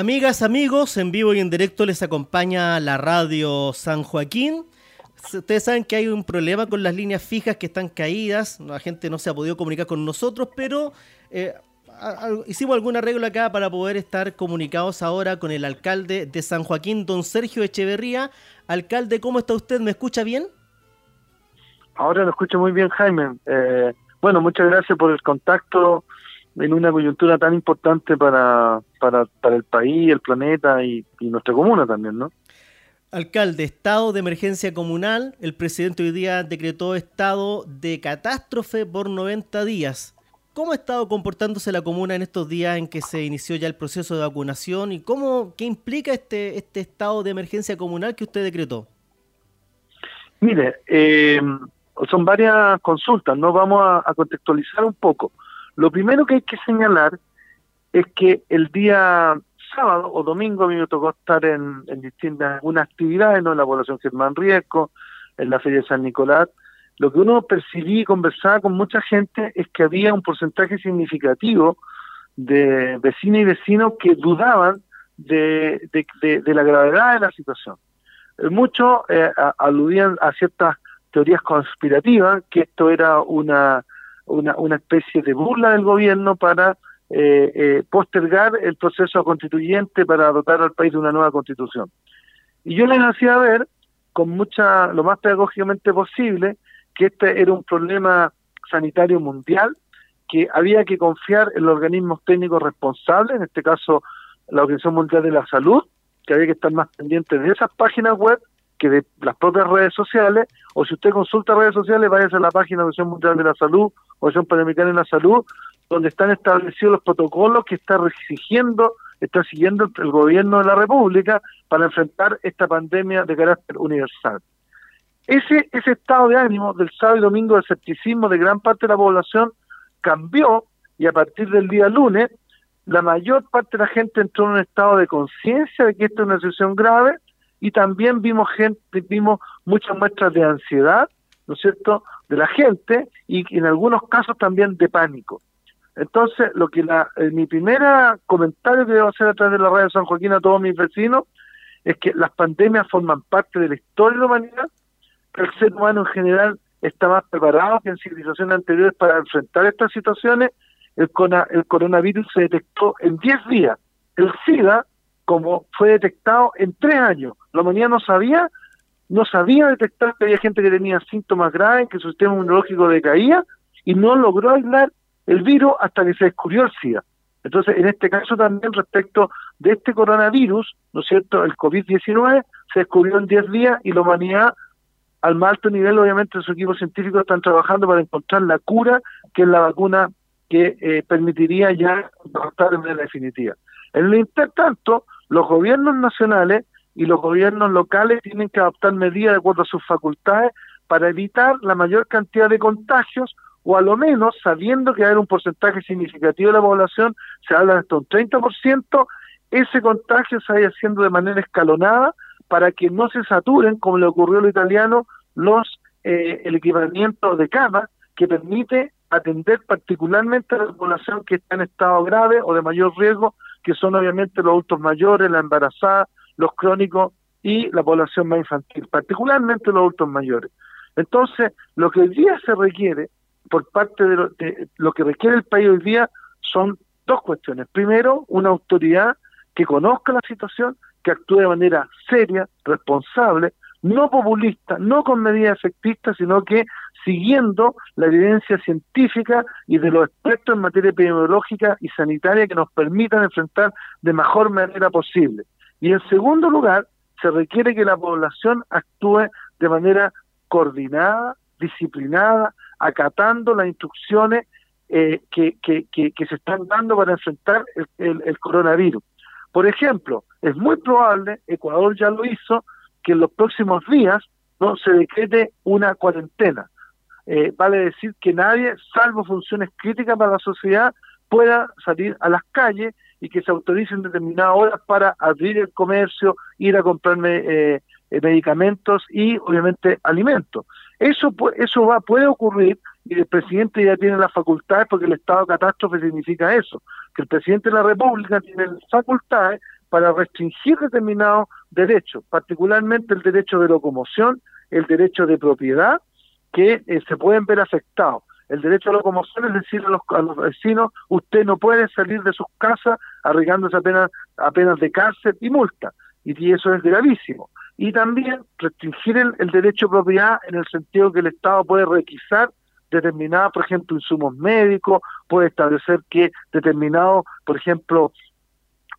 Amigas, amigos, en vivo y en directo les acompaña la radio San Joaquín. Ustedes saben que hay un problema con las líneas fijas que están caídas, la gente no se ha podido comunicar con nosotros, pero eh, hicimos algún arreglo acá para poder estar comunicados ahora con el alcalde de San Joaquín, don Sergio Echeverría. Alcalde, ¿cómo está usted? ¿Me escucha bien? Ahora lo escucho muy bien, Jaime. Eh, bueno, muchas gracias por el contacto en una coyuntura tan importante para, para, para el país, el planeta y, nuestra comuna también, ¿no? Alcalde, estado de emergencia comunal. El presidente hoy día decretó estado de catástrofe por 90 días. ¿Cómo ha estado comportándose la comuna en estos días en que se inició ya el proceso de vacunación y cómo qué implica este este estado de emergencia comunal que usted decretó? Mire, eh, son varias consultas, ¿no? Vamos a, contextualizar un poco. Lo primero que hay que señalar es que el día sábado o domingo a mí me tocó estar en, distintas algunas actividades. En la población Germán Riesco, en la Feria de San Nicolás. Lo que uno percibí y conversaba con mucha gente es que había un porcentaje significativo de vecinos y vecinos que dudaban de, la gravedad de la situación. Muchos eh, aludían a ciertas teorías conspirativas, que esto era una, una, una especie de burla del gobierno para eh, eh, postergar el proceso constituyente para dotar al país de una nueva constitución. Y yo les hacía ver, con mucha, lo más pedagógicamente posible, que este era un problema sanitario mundial, que había que confiar en los organismos técnicos responsables, en este caso la Organización Mundial de la Salud, que había que estar más pendientes de esas páginas web que de las propias redes sociales, o si usted consulta redes sociales, váyase a la página de la Organización Mundial de la Salud, Organización Panamericana de la Salud, donde están establecidos los protocolos que está exigiendo, está siguiendo el gobierno de la República para enfrentar esta pandemia de carácter universal. Ese, ese estado de ánimo del sábado y domingo de escepticismo de gran parte de la población cambió y a partir del día lunes la mayor parte de la gente entró en un estado de conciencia de que esta es una situación grave y también vimos gente, vimos muchas muestras de ansiedad, ¿no es cierto?, de la gente y en algunos casos también de pánico. Entonces, lo que la, eh, mi primera comentario que debo hacer a través de la radio San Joaquín a todos mis vecinos es que las pandemias forman parte de la historia de la humanidad, que el ser humano en general está más preparado que en civilizaciones anteriores para enfrentar estas situaciones. El, el coronavirus se detectó en 10 días. El SIDA como fue detectado en tres años. La humanidad no sabía, no sabía detectar que había gente que tenía síntomas graves, que su sistema inmunológico decaía y no logró aislar el virus hasta que se descubrió el SIDA. Entonces, en este caso también respecto de este coronavirus, ¿no es cierto?, el COVID-19 se descubrió en 10 días y la humanidad al más alto nivel, obviamente, sus equipos científicos están trabajando para encontrar la cura, que es la vacuna que eh, permitiría ya tratar de manera definitiva. En el intertanto, los gobiernos nacionales y los gobiernos locales tienen que adoptar medidas de acuerdo a sus facultades para evitar la mayor cantidad de contagios o a lo menos sabiendo que hay un porcentaje significativo de la población, se habla de hasta un 30%, ese contagio se vaya haciendo de manera escalonada para que no se saturen, como le ocurrió a los italianos, los, eh, el equipamiento de cama que permite atender particularmente a la población que está en estado grave o de mayor riesgo que son obviamente los adultos mayores, la embarazada, los crónicos y la población más infantil, particularmente los adultos mayores. Entonces, lo que hoy día se requiere por parte de lo, de lo que requiere el país hoy día son dos cuestiones. Primero, una autoridad que conozca la situación, que actúe de manera seria, responsable, no populista, no con medidas efectistas, sino que siguiendo la evidencia científica y de los expertos en materia epidemiológica y sanitaria que nos permitan enfrentar de mejor manera posible. Y en segundo lugar, se requiere que la población actúe de manera coordinada, disciplinada, acatando las instrucciones eh, que, se están dando para enfrentar el coronavirus. Por ejemplo, es muy probable, Ecuador ya lo hizo, que en los próximos días no se decrete una cuarentena. Eh, vale decir que nadie, salvo funciones críticas para la sociedad, pueda salir a las calles y que se autoricen determinadas horas para abrir el comercio, ir a comprarme eh, eh, medicamentos y obviamente alimentos. Eso, eso va, puede ocurrir y el presidente ya tiene las facultades porque el estado de catástrofe significa eso, que el presidente de la República tiene facultades para restringir determinados derechos, particularmente el derecho de locomoción, el derecho de propiedad, que eh, se pueden ver afectados. El derecho a locomoción es decir a los, vecinos, usted no puede salir de sus casas arriesgándose apenas, apenas de cárcel y multa. Y, eso es gravísimo. Y también restringir el, derecho a propiedad en el sentido que el Estado puede requisar determinados, por ejemplo, insumos médicos, puede establecer que determinados, por ejemplo,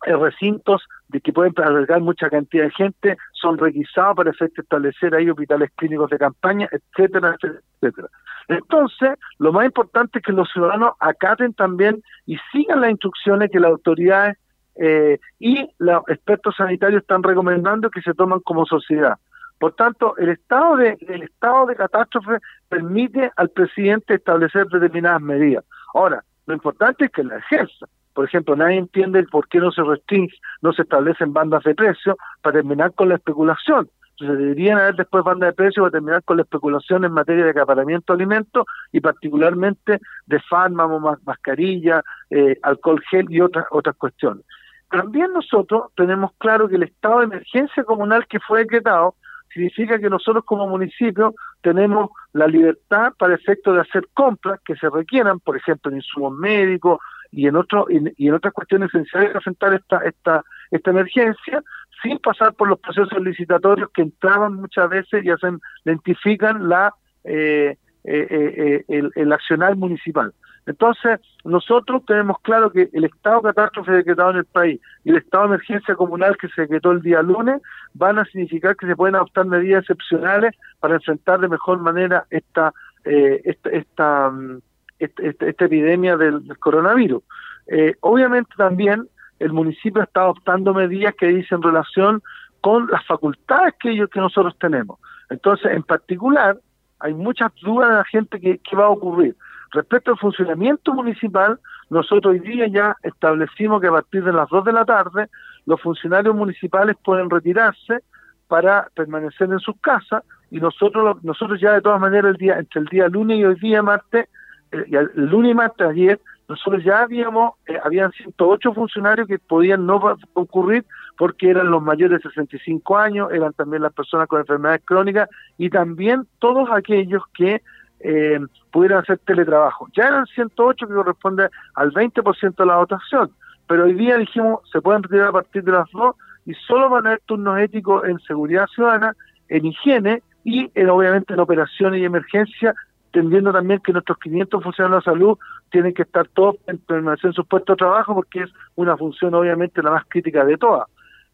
eh, recintos de que pueden albergar mucha cantidad de gente son requisados para efecto establecer ahí hospitales clínicos de campaña, etcétera, etcétera. Entonces, lo más importante es que los ciudadanos acaten también y sigan las instrucciones que las autoridades eh, y los expertos sanitarios están recomendando que se toman como sociedad. Por tanto, el estado de el estado de catástrofe permite al presidente establecer determinadas medidas. Ahora, lo importante es que la ejerza. Por ejemplo, nadie entiende por qué no se restringe, no se establecen bandas de precios para terminar con la especulación. Entonces deberían haber después bandas de precios para terminar con la especulación en materia de acaparamiento de alimentos y particularmente de fármacos, mascarilla, eh, alcohol gel y otras otras cuestiones. También nosotros tenemos claro que el estado de emergencia comunal que fue decretado significa que nosotros como municipio tenemos la libertad para efecto de hacer compras que se requieran, por ejemplo, en insumos médicos y en otro, y, en otras cuestiones esenciales para enfrentar esta, esta, esta emergencia, sin pasar por los procesos licitatorios que entraban muchas veces y hacen, lentifican la eh, eh, eh, el, el accionar municipal. Entonces, nosotros tenemos claro que el estado de catástrofe decretado en el país y el estado de emergencia comunal que se decretó el día lunes van a significar que se pueden adoptar medidas excepcionales para enfrentar de mejor manera esta eh, esta, esta, mm, esta, epidemia del, coronavirus. Eh, obviamente también el municipio está adoptando medidas que dicen relación con las facultades que ellos que nosotros tenemos. Entonces, en particular, hay muchas dudas de la gente que, va a ocurrir. Respecto al funcionamiento municipal, nosotros hoy día ya establecimos que a partir de las 2 de la tarde los funcionarios municipales pueden retirarse para permanecer en sus casas y nosotros nosotros ya de todas maneras el día entre el día lunes y hoy día martes eh, el, lunes y martes ayer nosotros ya habíamos eh, habían 108 funcionarios que podían no concurrir porque eran los mayores de 65 años, eran también las personas con enfermedades crónicas y también todos aquellos que eh, pudieran hacer teletrabajo. Ya eran 108 que corresponde al 20% de la votación, pero hoy día dijimos se pueden retirar a partir de las 2 y solo van a haber turnos éticos en seguridad ciudadana, en higiene y en, obviamente en operaciones y emergencia, entendiendo también que nuestros 500 funcionarios de la salud tienen que estar todos en permanecer en su puesto de trabajo porque es una función obviamente la más crítica de todas.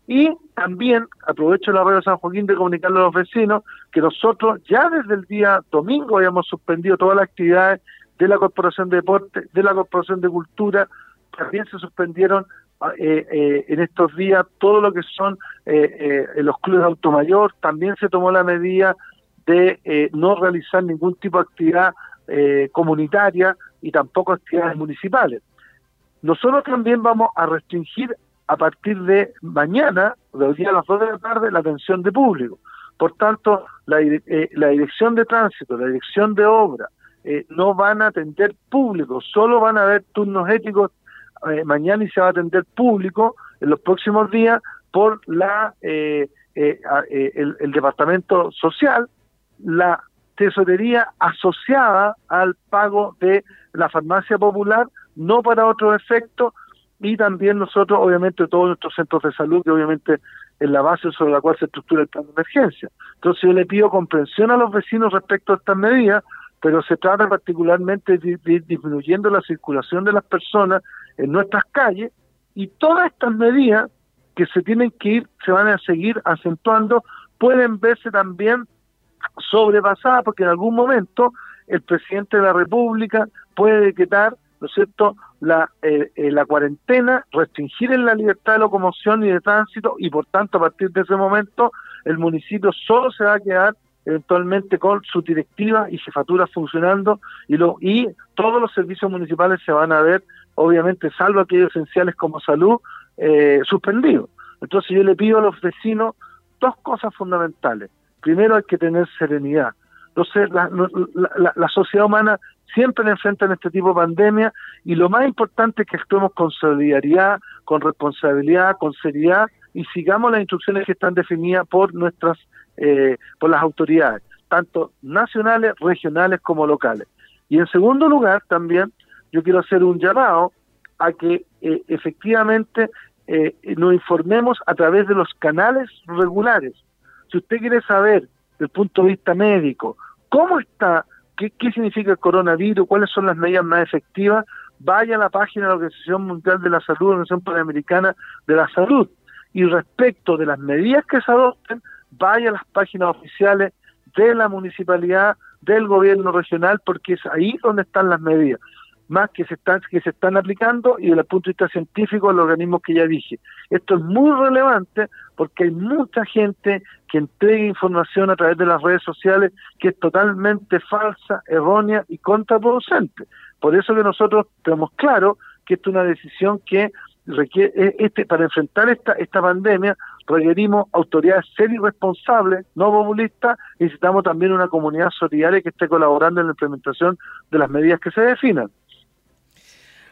Y también aprovecho la radio San Joaquín de comunicarle a los vecinos que nosotros ya desde el día domingo habíamos suspendido todas las actividades de la Corporación de Deporte, de la Corporación de Cultura, también se suspendieron eh, eh, en estos días todo lo que son eh, los clubes de automayor, también se tomó la medida de no realizar ningún tipo de actividad comunitaria y tampoco actividades municipales. Nosotros también vamos a restringir a partir de mañana, de hoy a las 2 de la tarde, la atención de público. Por tanto, la, eh, dirección de tránsito, la dirección de obra, eh, no van a atender público, solo van a haber turnos éticos eh, mañana y se va a atender público en los próximos días por la el, el departamento social, la tesorería asociada al pago de la farmacia popular, no para otro efecto, y también nosotros, obviamente, todos nuestros centros de salud, que obviamente es la base sobre la cual se estructura el plan de emergencia. Entonces yo le pido comprensión a los vecinos respecto a estas medidas, pero se trata particularmente de, ir disminuyendo la circulación de las personas en nuestras calles y todas estas medidas que se tienen que ir, se van a seguir acentuando, pueden verse también sobrepasadas porque en algún momento el presidente de la República puede decretar ¿no es cierto?, la, eh, eh, la cuarentena, restringir en la libertad de locomoción y de tránsito y por tanto a partir de ese momento el municipio solo se va a quedar eventualmente con su directiva y jefatura funcionando y, lo, y todos los servicios municipales se van a ver, obviamente, salvo aquellos esenciales como salud, eh, suspendidos. Entonces yo le pido a los vecinos dos cosas fundamentales. Primero hay que tener serenidad. Entonces, la, sociedad humana siempre enfrenta en este tipo de pandemia y lo más importante es que actuemos con solidaridad, con responsabilidad, con seriedad y sigamos las instrucciones que están definidas por nuestras, eh, por las autoridades, tanto nacionales, regionales como locales. Y en segundo lugar, también yo quiero hacer un llamado a que eh, efectivamente eh, nos informemos a través de los canales regulares. Si usted quiere saber, desde el punto de vista médico, cómo está, qué, significa el coronavirus, cuáles son las medidas más efectivas, vaya a la página de la Organización Mundial de la Salud, Organización Panamericana de la Salud. Y respecto de las medidas que se adopten, vaya a las páginas oficiales de la municipalidad, del gobierno regional, porque es ahí donde están las medidas más que se están que se están aplicando y desde el punto de vista científico los organismos que ya dije. Esto es muy relevante porque hay mucha gente que entrega información a través de las redes sociales que es totalmente falsa, errónea y contraproducente. Por eso que nosotros tenemos claro que esta es una decisión que requiere e, este para enfrentar esta esta pandemia requerimos autoridades serias y responsables, no populistas, necesitamos también una comunidad solidaria que esté colaborando en la implementación de las medidas que se definan.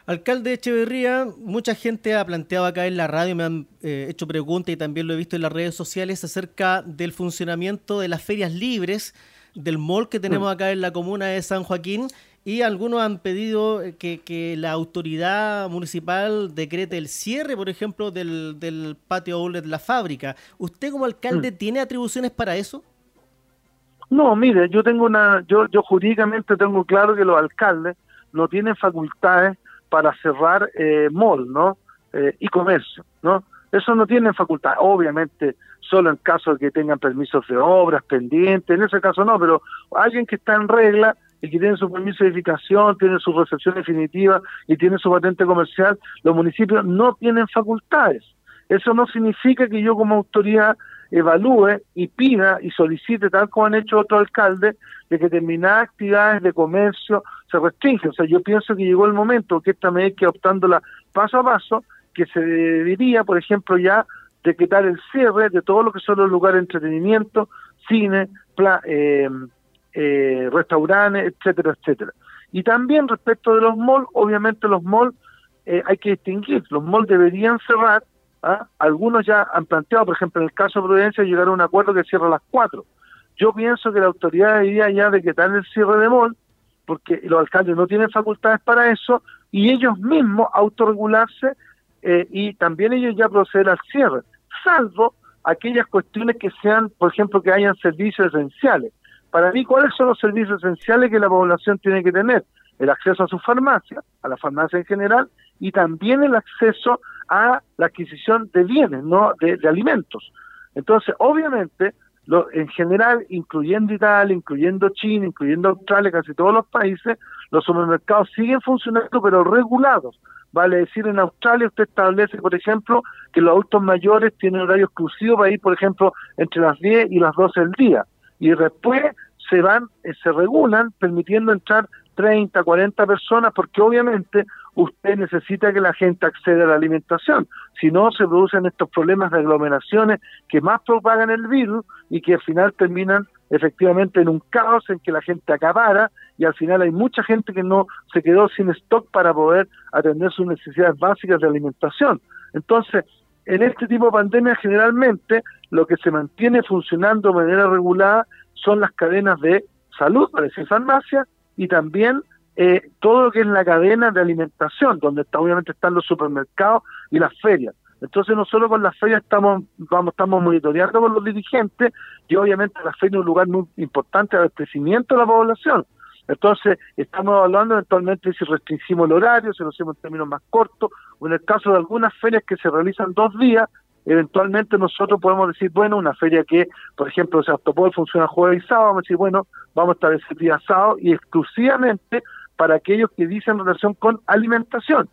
Alcalde Echeverría, mucha gente ha planteado acá en la radio, me han eh, hecho preguntas y también lo he visto en las redes sociales acerca del funcionamiento de las ferias libres del mall que tenemos mm. acá en la comuna de San Joaquín y algunos han pedido que, la autoridad municipal decrete el cierre, por ejemplo, del, patio outlet de la fábrica. ¿Usted como alcalde mm. tiene atribuciones para eso? No, mire, yo tengo una, yo, yo jurídicamente tengo claro que los alcaldes no tienen facultades para cerrar eh, mall, ¿no? Eh, y comercio, ¿no? Eso no tienen facultad, obviamente solo en caso de que tengan permisos de obras pendientes, en ese caso no, pero alguien que está en regla y que tiene su permiso de edificación, tiene su recepción definitiva y tiene su patente comercial, los municipios no tienen facultades. Eso no significa que yo como autoridad evalúe y pida y solicite, tal como han hecho otros alcaldes, de que determinadas actividades de comercio se restringen. O sea, yo pienso que llegó el momento que esta medida que optándola paso a paso, que se debería, por ejemplo, ya decretar el cierre de todo lo que son los lugares de entretenimiento, cine, eh, eh, restaurantes, etcétera, etcétera. Y también respecto de los malls, obviamente los malls eh, hay que distinguir, los malls deberían cerrar ¿ah? Algunos ya han planteado, por ejemplo, en el caso de Prudencia, llegar a un acuerdo que cierra a las 4. Yo pienso que la autoridad debería ya decretar el cierre de MOL, porque los alcaldes no tienen facultades para eso, y ellos mismos autorregularse eh, y también ellos ya proceder al cierre, salvo aquellas cuestiones que sean, por ejemplo, que hayan servicios esenciales. Para mí, ¿cuáles son los servicios esenciales que la población tiene que tener? El acceso a su farmacia, a la farmacia en general, y también el acceso a la adquisición de bienes, no de, alimentos. Entonces, obviamente, lo, en general, incluyendo Italia, incluyendo China, incluyendo Australia, casi todos los países, los supermercados siguen funcionando, pero regulados. Vale decir, en Australia usted establece, por ejemplo, que los adultos mayores tienen horario exclusivo para ir, por ejemplo, entre las 10 y las 12 del día. Y después se van, eh, se regulan, permitiendo entrar 30, 40 personas, porque obviamente usted necesita que la gente acceda a la alimentación. Si no, se producen estos problemas de aglomeraciones que más propagan el virus y que al final terminan efectivamente en un caos en que la gente acabara y al final hay mucha gente que no se quedó sin stock para poder atender sus necesidades básicas de alimentación. Entonces, en este tipo de pandemia generalmente lo que se mantiene funcionando de manera regulada son las cadenas de salud, para decir farmacia, y también eh, todo lo que es la cadena de alimentación, donde está, obviamente están los supermercados y las ferias. Entonces nosotros con las ferias estamos, vamos, estamos monitoreando con los dirigentes y obviamente la feria es un lugar muy importante el crecimiento de la población. Entonces estamos evaluando eventualmente si restringimos el horario, si lo hacemos en términos más cortos, o en el caso de algunas ferias que se realizan dos días, eventualmente nosotros podemos decir, bueno, una feria que, por ejemplo, Septopol funciona jueves y sábado, vamos a decir, bueno, vamos a establecer día sábado y exclusivamente para aquellos que dicen relación con alimentación.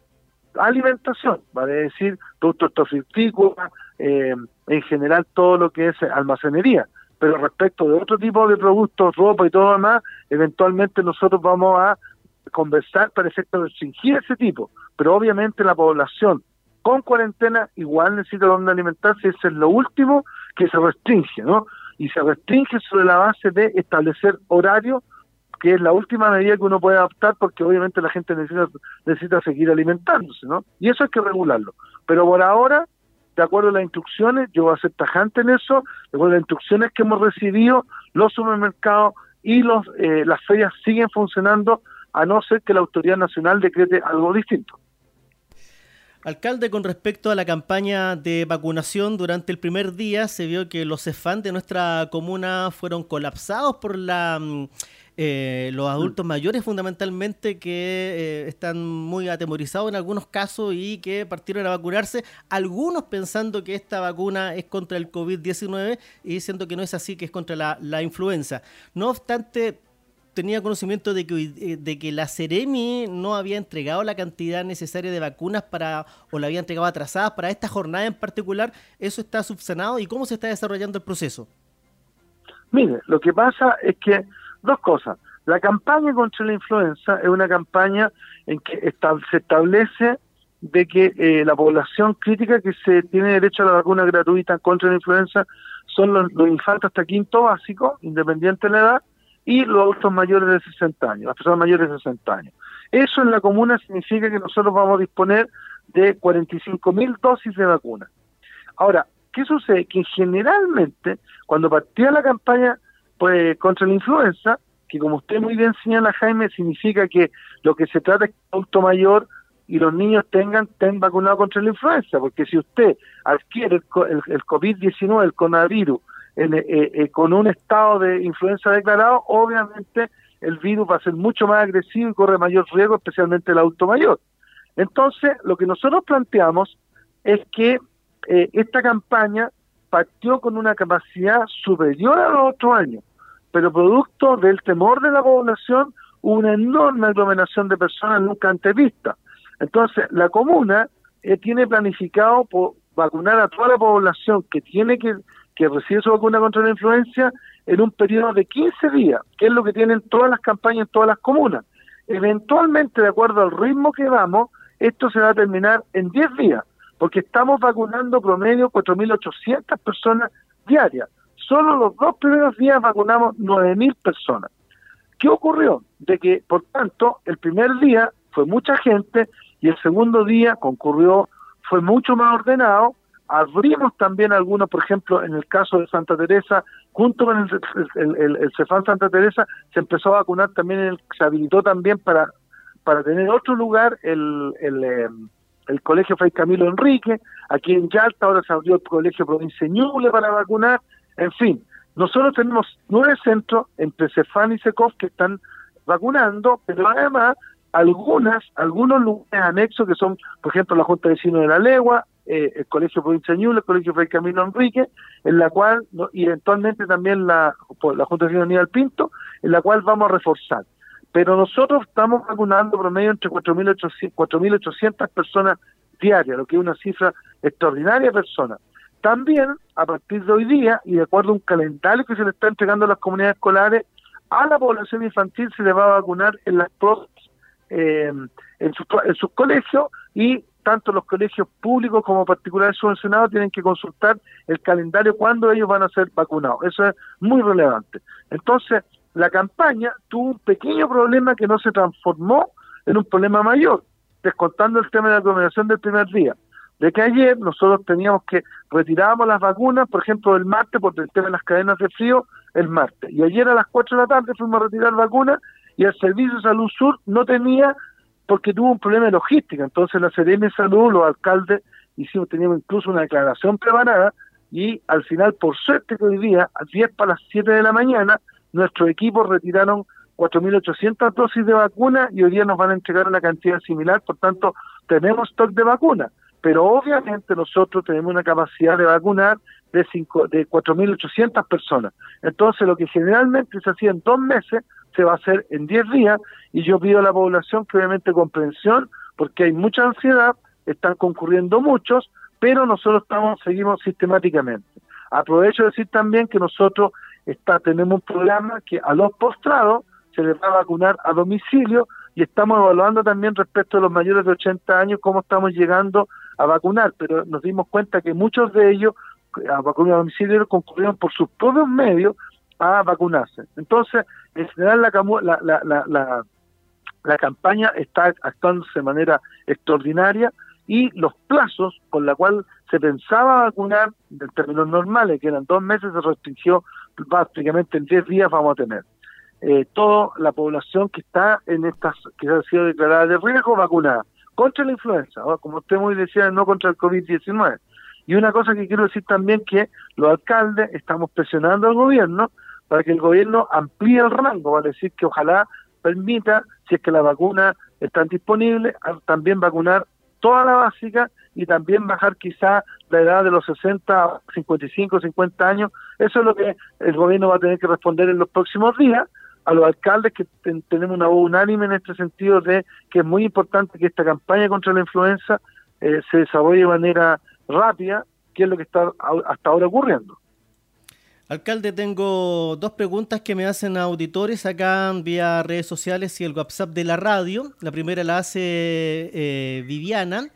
Alimentación, vale decir, productos hortícolas, eh, en general todo lo que es almacenería. Pero respecto de otro tipo de productos, ropa y todo lo demás, eventualmente nosotros vamos a conversar para efecto de restringir ese tipo. Pero obviamente la población con cuarentena igual necesita donde alimentarse, eso es lo último que se restringe, ¿no? y se restringe sobre la base de establecer horario que es la última medida que uno puede adoptar porque obviamente la gente necesita, necesita seguir alimentándose, ¿no? Y eso hay que regularlo. Pero por ahora, de acuerdo a las instrucciones, yo voy a ser tajante en eso, de acuerdo a las instrucciones que hemos recibido, los supermercados y los eh, las ferias siguen funcionando a no ser que la autoridad nacional decrete algo distinto. Alcalde, con respecto a la campaña de vacunación, durante el primer día se vio que los CEFAN de nuestra comuna fueron colapsados por la mm, eh, los adultos mayores fundamentalmente que eh, están muy atemorizados en algunos casos y que partieron a vacunarse, algunos pensando que esta vacuna es contra el COVID-19 y diciendo que no es así, que es contra la, la influenza. No obstante, tenía conocimiento de que, eh, de que la Ceremi no había entregado la cantidad necesaria de vacunas para o la había entregado atrasadas para esta jornada en particular. ¿Eso está subsanado y cómo se está desarrollando el proceso? Mire, lo que pasa es que Dos cosas. La campaña contra la influenza es una campaña en que se establece de que eh, la población crítica que se tiene derecho a la vacuna gratuita contra la influenza son los, infantes hasta quinto básico, independiente de la edad, y los adultos mayores de 60 años, las personas mayores de 60 años. Eso en la comuna significa que nosotros vamos a disponer de 45 mil dosis de vacuna. Ahora, ¿qué sucede? Que generalmente, cuando partía la campaña pues contra la influenza, que como usted muy bien señala, Jaime, significa que lo que se trata es que el adulto mayor y los niños tengan estén vacunados contra la influenza, porque si usted adquiere el, el, COVID-19, el coronavirus, eh, eh, con un estado de influenza declarado, obviamente el virus va a ser mucho más agresivo y corre mayor riesgo, especialmente el adulto mayor. Entonces, lo que nosotros planteamos es que eh, esta campaña partió con una capacidad superior a los otros años, pero producto del temor de la población, una enorme aglomeración de personas nunca antes vista. Entonces, la comuna eh, tiene planificado vacunar a toda la población que tiene que, que recibir su vacuna contra la influencia en un periodo de 15 días, que es lo que tienen todas las campañas en todas las comunas. Eventualmente, de acuerdo al ritmo que vamos, esto se va a terminar en 10 días porque estamos vacunando promedio 4.800 personas diarias. Solo los dos primeros días vacunamos 9.000 personas. ¿Qué ocurrió? De que, por tanto, el primer día fue mucha gente y el segundo día concurrió, fue mucho más ordenado. Abrimos también algunos, por ejemplo, en el caso de Santa Teresa, junto con el, el, Cefán Santa Teresa, se empezó a vacunar también, se habilitó también para, para tener otro lugar el, el, em, el colegio Fray Camilo Enrique, aquí en Yalta ahora se abrió el colegio Provincia Ñuble para vacunar, en fin, nosotros tenemos nueve centros entre Cefán y Secov que están vacunando, pero además algunas, algunos lugares anexos que son, por ejemplo, la Junta de Vecinos de la Legua, eh, el Colegio Provincia Ñuble, el Colegio Fray Camilo Enrique, en la cual, y eventualmente también la, la Junta de Aníbal Pinto, en la cual vamos a reforzar pero nosotros estamos vacunando promedio entre 4.800 personas diarias, lo que es una cifra extraordinaria de personas. También, a partir de hoy día, y de acuerdo a un calendario que se le está entregando a las comunidades escolares, a la población infantil se le va a vacunar en las eh, en sus colegios y tanto los colegios públicos como particulares subvencionados tienen que consultar el calendario cuando ellos van a ser vacunados. Eso es muy relevante. Entonces, la campaña tuvo un pequeño problema que no se transformó en un problema mayor, descontando el tema de la aglomeración del primer día. De que ayer nosotros teníamos que retirábamos las vacunas, por ejemplo, el martes, por el tema de las cadenas de frío, el martes. Y ayer a las 4 de la tarde fuimos a retirar vacunas y el Servicio de Salud Sur no tenía porque tuvo un problema de logística. Entonces la CDM Salud, los alcaldes, hicimos, teníamos incluso una declaración preparada y al final, por suerte que hoy día, a 10 para las 7 de la mañana, nuestros equipos retiraron 4.800 dosis de vacuna y hoy día nos van a entregar una cantidad similar, por tanto, tenemos stock de vacuna, pero obviamente nosotros tenemos una capacidad de vacunar de, de 4.800 personas. Entonces, lo que generalmente se hacía en dos meses, se va a hacer en 10 días y yo pido a la población que obviamente comprensión, porque hay mucha ansiedad, están concurriendo muchos, pero nosotros estamos seguimos sistemáticamente. Aprovecho de decir también que nosotros está, tenemos un programa que a los postrados se les va a vacunar a domicilio y estamos evaluando también respecto a los mayores de 80 años cómo estamos llegando a vacunar, pero nos dimos cuenta que muchos de ellos a vacunar a domicilio concurrieron por sus propios medios a vacunarse. Entonces, en general la, la, la, la, la campaña está actuándose de manera extraordinaria y los plazos con la cual se pensaba vacunar en términos normales, que eran dos meses, se restringió prácticamente en 10 días vamos a tener. Eh, toda la población que está en estas, que ha sido declarada de riesgo, vacunada contra la influenza, como usted muy decía, no contra el COVID-19. Y una cosa que quiero decir también que los alcaldes estamos presionando al gobierno para que el gobierno amplíe el rango, vale decir que ojalá permita, si es que las vacunas están disponibles, también vacunar toda la básica y también bajar quizá la edad de los 60 a 55, 50 años. Eso es lo que el gobierno va a tener que responder en los próximos días a los alcaldes que tenemos una voz unánime en este sentido de que es muy importante que esta campaña contra la influenza eh, se desarrolle de manera rápida, que es lo que está hasta ahora ocurriendo. Alcalde, tengo dos preguntas que me hacen auditores acá vía redes sociales y el WhatsApp de la radio. La primera la hace eh, Viviana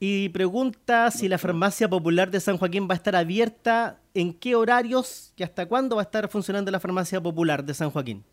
y pregunta si la farmacia popular de San Joaquín va a estar abierta, en qué horarios y hasta cuándo va a estar funcionando la farmacia popular de San Joaquín.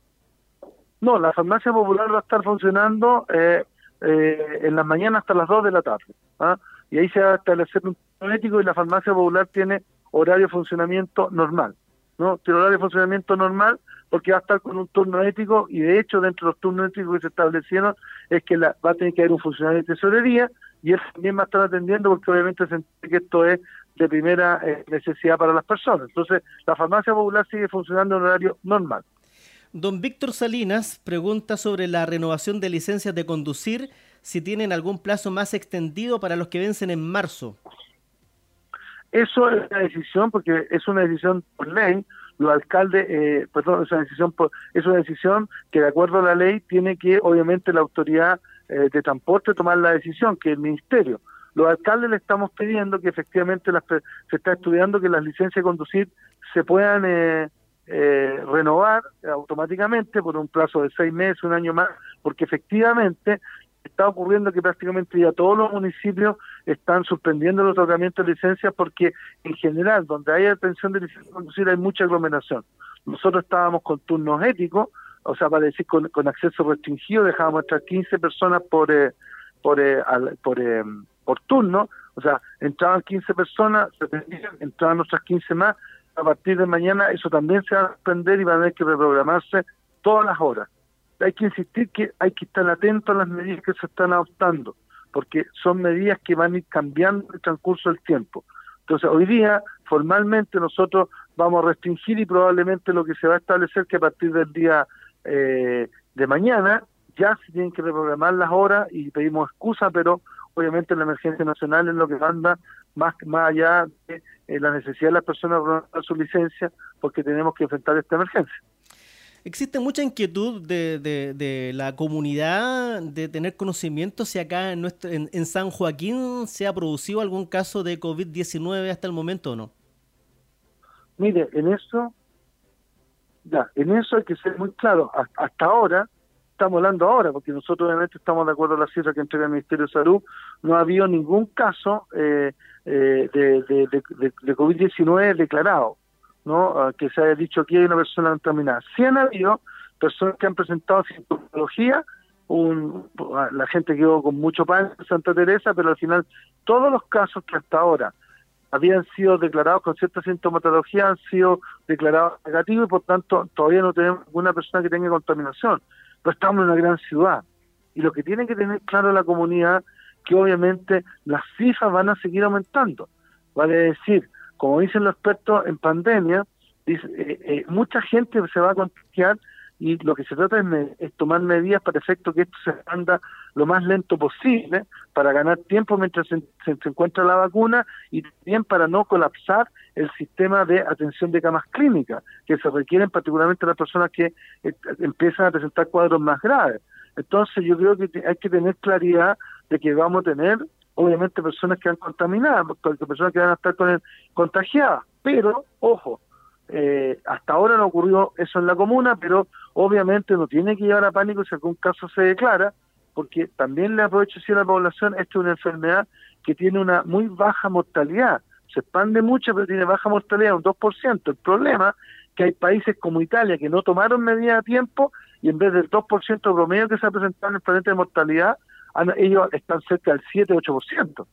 No, la farmacia popular va a estar funcionando eh, eh, en las mañanas hasta las 2 de la tarde. ¿ah? Y ahí se va a establecer un ético y la farmacia popular tiene horario de funcionamiento normal. ¿no? Tiene horario de funcionamiento normal porque va a estar con un turno ético y de hecho dentro de los turnos éticos que se establecieron es que la, va a tener que haber un funcionario de tesorería y él también va a estar atendiendo porque obviamente se entiende que esto es de primera eh, necesidad para las personas. Entonces, la farmacia popular sigue funcionando en horario normal. Don Víctor Salinas pregunta sobre la renovación de licencias de conducir, si tienen algún plazo más extendido para los que vencen en marzo. Eso es una decisión, porque es una decisión por ley, los alcaldes, eh, perdón, es una decisión por, es una decisión que de acuerdo a la ley tiene que obviamente la autoridad eh, de transporte tomar la decisión, que el ministerio. Los alcaldes le estamos pidiendo que efectivamente las, se está estudiando que las licencias de conducir se puedan eh, eh, renovar automáticamente por un plazo de seis meses, un año más, porque efectivamente está ocurriendo que prácticamente ya todos los municipios están suspendiendo los tratamientos de licencias porque en general donde hay atención de licencia de conducir hay mucha aglomeración. Nosotros estábamos con turnos éticos, o sea, para decir con, acceso restringido, dejábamos entrar 15 personas por eh, por eh, por, por turno, o sea, entraban 15 personas, se entraban otras 15 más, a partir de mañana eso también se va a suspender y va a tener que reprogramarse todas las horas. Hay que insistir que hay que estar atentos a las medidas que se están adoptando, porque son medidas que van a ir cambiando en el transcurso del tiempo. Entonces, hoy día, formalmente, nosotros vamos a restringir y probablemente lo que se va a establecer que a partir del día eh, de mañana ya se tienen que reprogramar las horas y pedimos excusa, pero obviamente la emergencia nacional es lo que manda más, más allá de eh, la necesidad de las personas de renovar su licencia, porque tenemos que enfrentar esta emergencia. Existe mucha inquietud de, de, la comunidad de tener conocimiento si acá en, nuestro, en, San Joaquín se ha producido algún caso de COVID-19 hasta el momento o no. Mire, en eso, ya, en eso hay que ser muy claro. Hasta ahora, estamos hablando ahora, porque nosotros obviamente estamos de acuerdo a la cifra que entrega el Ministerio de Salud, no ha habido ningún caso eh, eh, de, de, COVID-19 declarado, ¿no? Ah, que se haya dicho que hay una persona contaminada. Sí han habido personas que han presentado sintomatología, un, ah, la gente quedó con mucho pan en Santa Teresa, pero al final todos los casos que hasta ahora habían sido declarados con cierta sintomatología han sido declarados negativos y por tanto todavía no tenemos ninguna persona que tenga contaminación pero estamos en una gran ciudad. Y lo que tiene que tener claro la comunidad, que obviamente las cifras van a seguir aumentando. Vale decir, como dicen los expertos en pandemia, dice, eh, eh, mucha gente se va a contagiar y lo que se trata es, tomar medidas para efecto que esto se anda lo más lento posible para ganar tiempo mientras se, encuentra la vacuna y también para no colapsar el sistema de atención de camas clínicas que se requieren particularmente las personas que eh, empiezan a presentar cuadros más graves. Entonces yo creo que hay que tener claridad de que vamos a tener obviamente personas que han contaminado, personas que van a estar con contagiadas, pero ojo, eh, hasta ahora no ocurrió eso en la comuna, pero obviamente no tiene que llevar a pánico si algún caso se declara, porque también le aprovecho si a la población, esta es una enfermedad que tiene una muy baja mortalidad, se expande mucho, pero tiene baja mortalidad, un 2%. El problema que hay países como Italia que no tomaron medidas a tiempo y en vez del 2% promedio que se ha presentado en el planeta de mortalidad, ellos están cerca del 7-8%.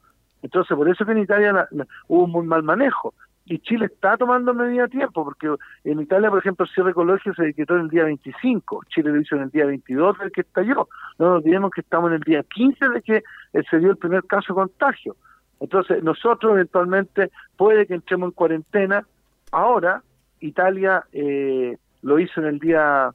Entonces, por eso que en Italia hubo un muy mal manejo. Y Chile está tomando medidas a tiempo, porque en Italia, por ejemplo, el cierre ecológico se decretó en el día 25, Chile lo hizo en el día 22 del que estalló. No nos olvidemos que estamos en el día 15 de que se dio el primer caso de contagio. Entonces, nosotros eventualmente puede que entremos en cuarentena. Ahora, Italia eh, lo hizo en el día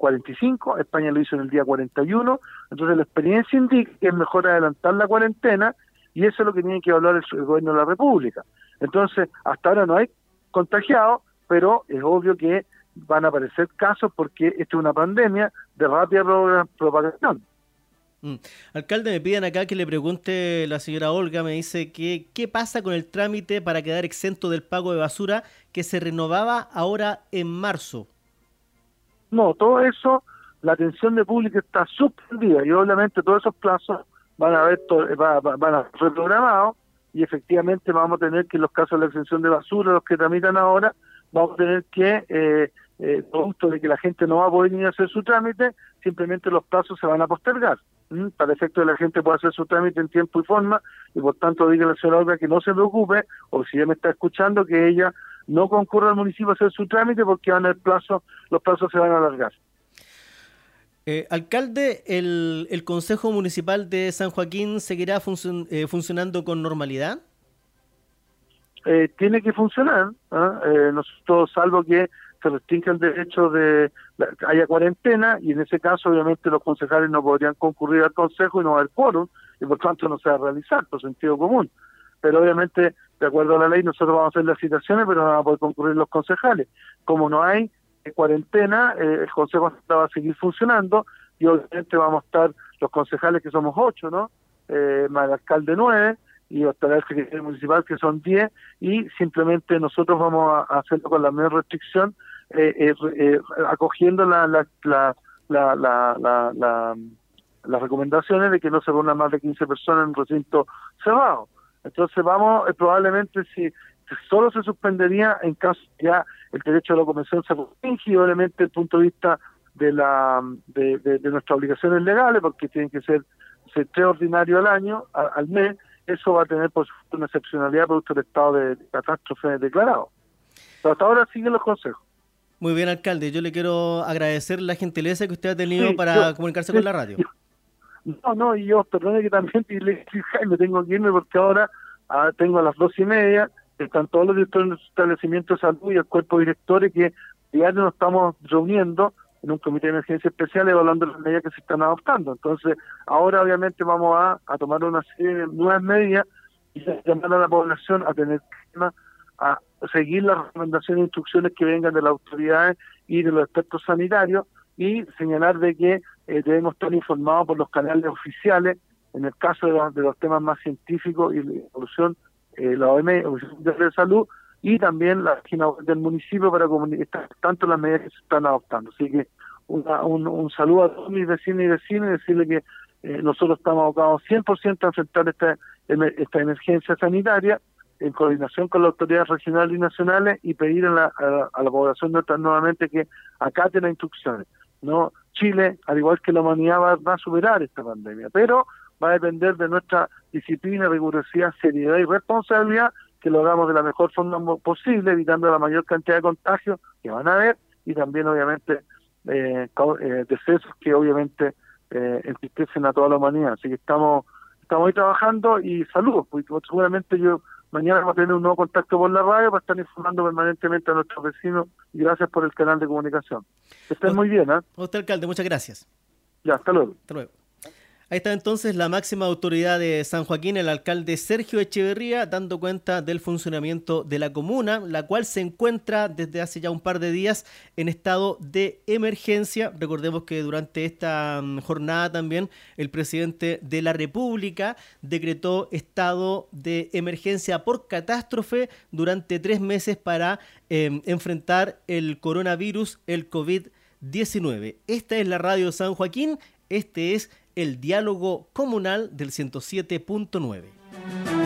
45, España lo hizo en el día 41. Entonces, la experiencia indica que es mejor adelantar la cuarentena y eso es lo que tiene que hablar el gobierno de la República. Entonces, hasta ahora no hay contagiados, pero es obvio que van a aparecer casos porque esto es una pandemia de rápida propagación. Mm. Alcalde, me piden acá que le pregunte la señora Olga, me dice que qué pasa con el trámite para quedar exento del pago de basura que se renovaba ahora en marzo. No, todo eso, la atención de público está suspendida y obviamente todos esos plazos van a ver van a reprogramados y efectivamente vamos a tener que en los casos de la exención de basura, los que tramitan ahora, vamos a tener que, eh, eh, producto de que la gente no va a poder ni hacer su trámite, simplemente los plazos se van a postergar, para efecto de la gente pueda hacer su trámite en tiempo y forma, y por tanto diga la señora Olga que no se preocupe, o si ella me está escuchando, que ella no concurra al municipio a hacer su trámite porque van el plazo, los plazos se van a alargar. Eh, alcalde, el, el, Consejo Municipal de San Joaquín seguirá eh, funcionando con normalidad? Eh, tiene que funcionar, ¿ah? nosotros, salvo que se restringe el derecho de que haya cuarentena, y en ese caso, obviamente, los concejales no podrían concurrir al Consejo y no haber quórum, y por tanto no se va a realizar por sentido común. Pero obviamente, de acuerdo a la ley, nosotros vamos a hacer las citaciones, pero no van a poder concurrir los concejales. Como no hay en cuarentena, eh, el Consejo va a seguir funcionando y obviamente vamos a estar los concejales que somos ocho, ¿no? Eh, más el alcalde nueve y va a estar el secretario municipal que son diez y simplemente nosotros vamos a hacerlo con la menor restricción, eh, eh, acogiendo la, la, la, la, la, la, las recomendaciones de que no se reúnan más de 15 personas en un recinto cerrado. Entonces vamos, probablemente si solo se suspendería en caso ya el derecho a la convención se restringe, obviamente desde el punto de vista de la de, de, nuestras obligaciones legales, porque tienen que ser, tres ordinarios al año, al mes, eso va a tener por supuesto una excepcionalidad producto del estado de, catástrofe declarado. Pero hasta ahora siguen los consejos. Muy bien, alcalde. Yo le quiero agradecer la gentileza que usted ha tenido para comunicarse con la radio. No, no, y yo, perdone que también le Jaime, tengo que irme porque ahora ah, tengo a las dos y media están todos los directores de establecimientos de salud y el cuerpo de directores que diario nos estamos reuniendo en un comité de emergencia especial evaluando las medidas que se están adoptando. Entonces, ahora obviamente vamos a, tomar una serie de nuevas medidas y llamar a la población a tener a seguir las recomendaciones e instrucciones que vengan de las autoridades y de los expertos sanitarios y señalar de que eh, debemos estar informados por los canales oficiales en el caso de los, de los temas más científicos y la evolución eh, la OMS, de Salud, y también la página del municipio para comunicar tanto las medidas que se están adoptando. Así que un, un, saludo a todos mis vecinos y vecinas y decirle que eh, nosotros estamos abocados 100% a enfrentar esta, esta emergencia sanitaria en coordinación con las autoridades regionales y nacionales y pedir a la, a, la población nuevamente que acaten las instrucciones. No Chile, al igual que la humanidad, va a superar esta pandemia, pero va a depender de nuestra disciplina, rigurosidad, seriedad y responsabilidad, que lo hagamos de la mejor forma posible, evitando la mayor cantidad de contagios que van a haber y también obviamente eh, eh decesos que obviamente eh, entristecen a toda la humanidad. Así que estamos estamos ahí trabajando y saludos, porque seguramente yo mañana vamos a tener un nuevo contacto por la radio para estar informando permanentemente a nuestros vecinos y gracias por el canal de comunicación. Estén muy bien, ¿eh? Usted, alcalde, muchas gracias. Ya, hasta luego. Hasta luego. Ahí está entonces la máxima autoridad de San Joaquín, el alcalde Sergio Echeverría, dando cuenta del funcionamiento de la comuna, la cual se encuentra desde hace ya un par de días en estado de emergencia. Recordemos que durante esta mm, jornada también el presidente de la República decretó estado de emergencia por catástrofe durante tres meses para em, enfrentar el coronavirus, el COVID-19. Esta es la radio San Joaquín, este es el diálogo comunal del 107.9.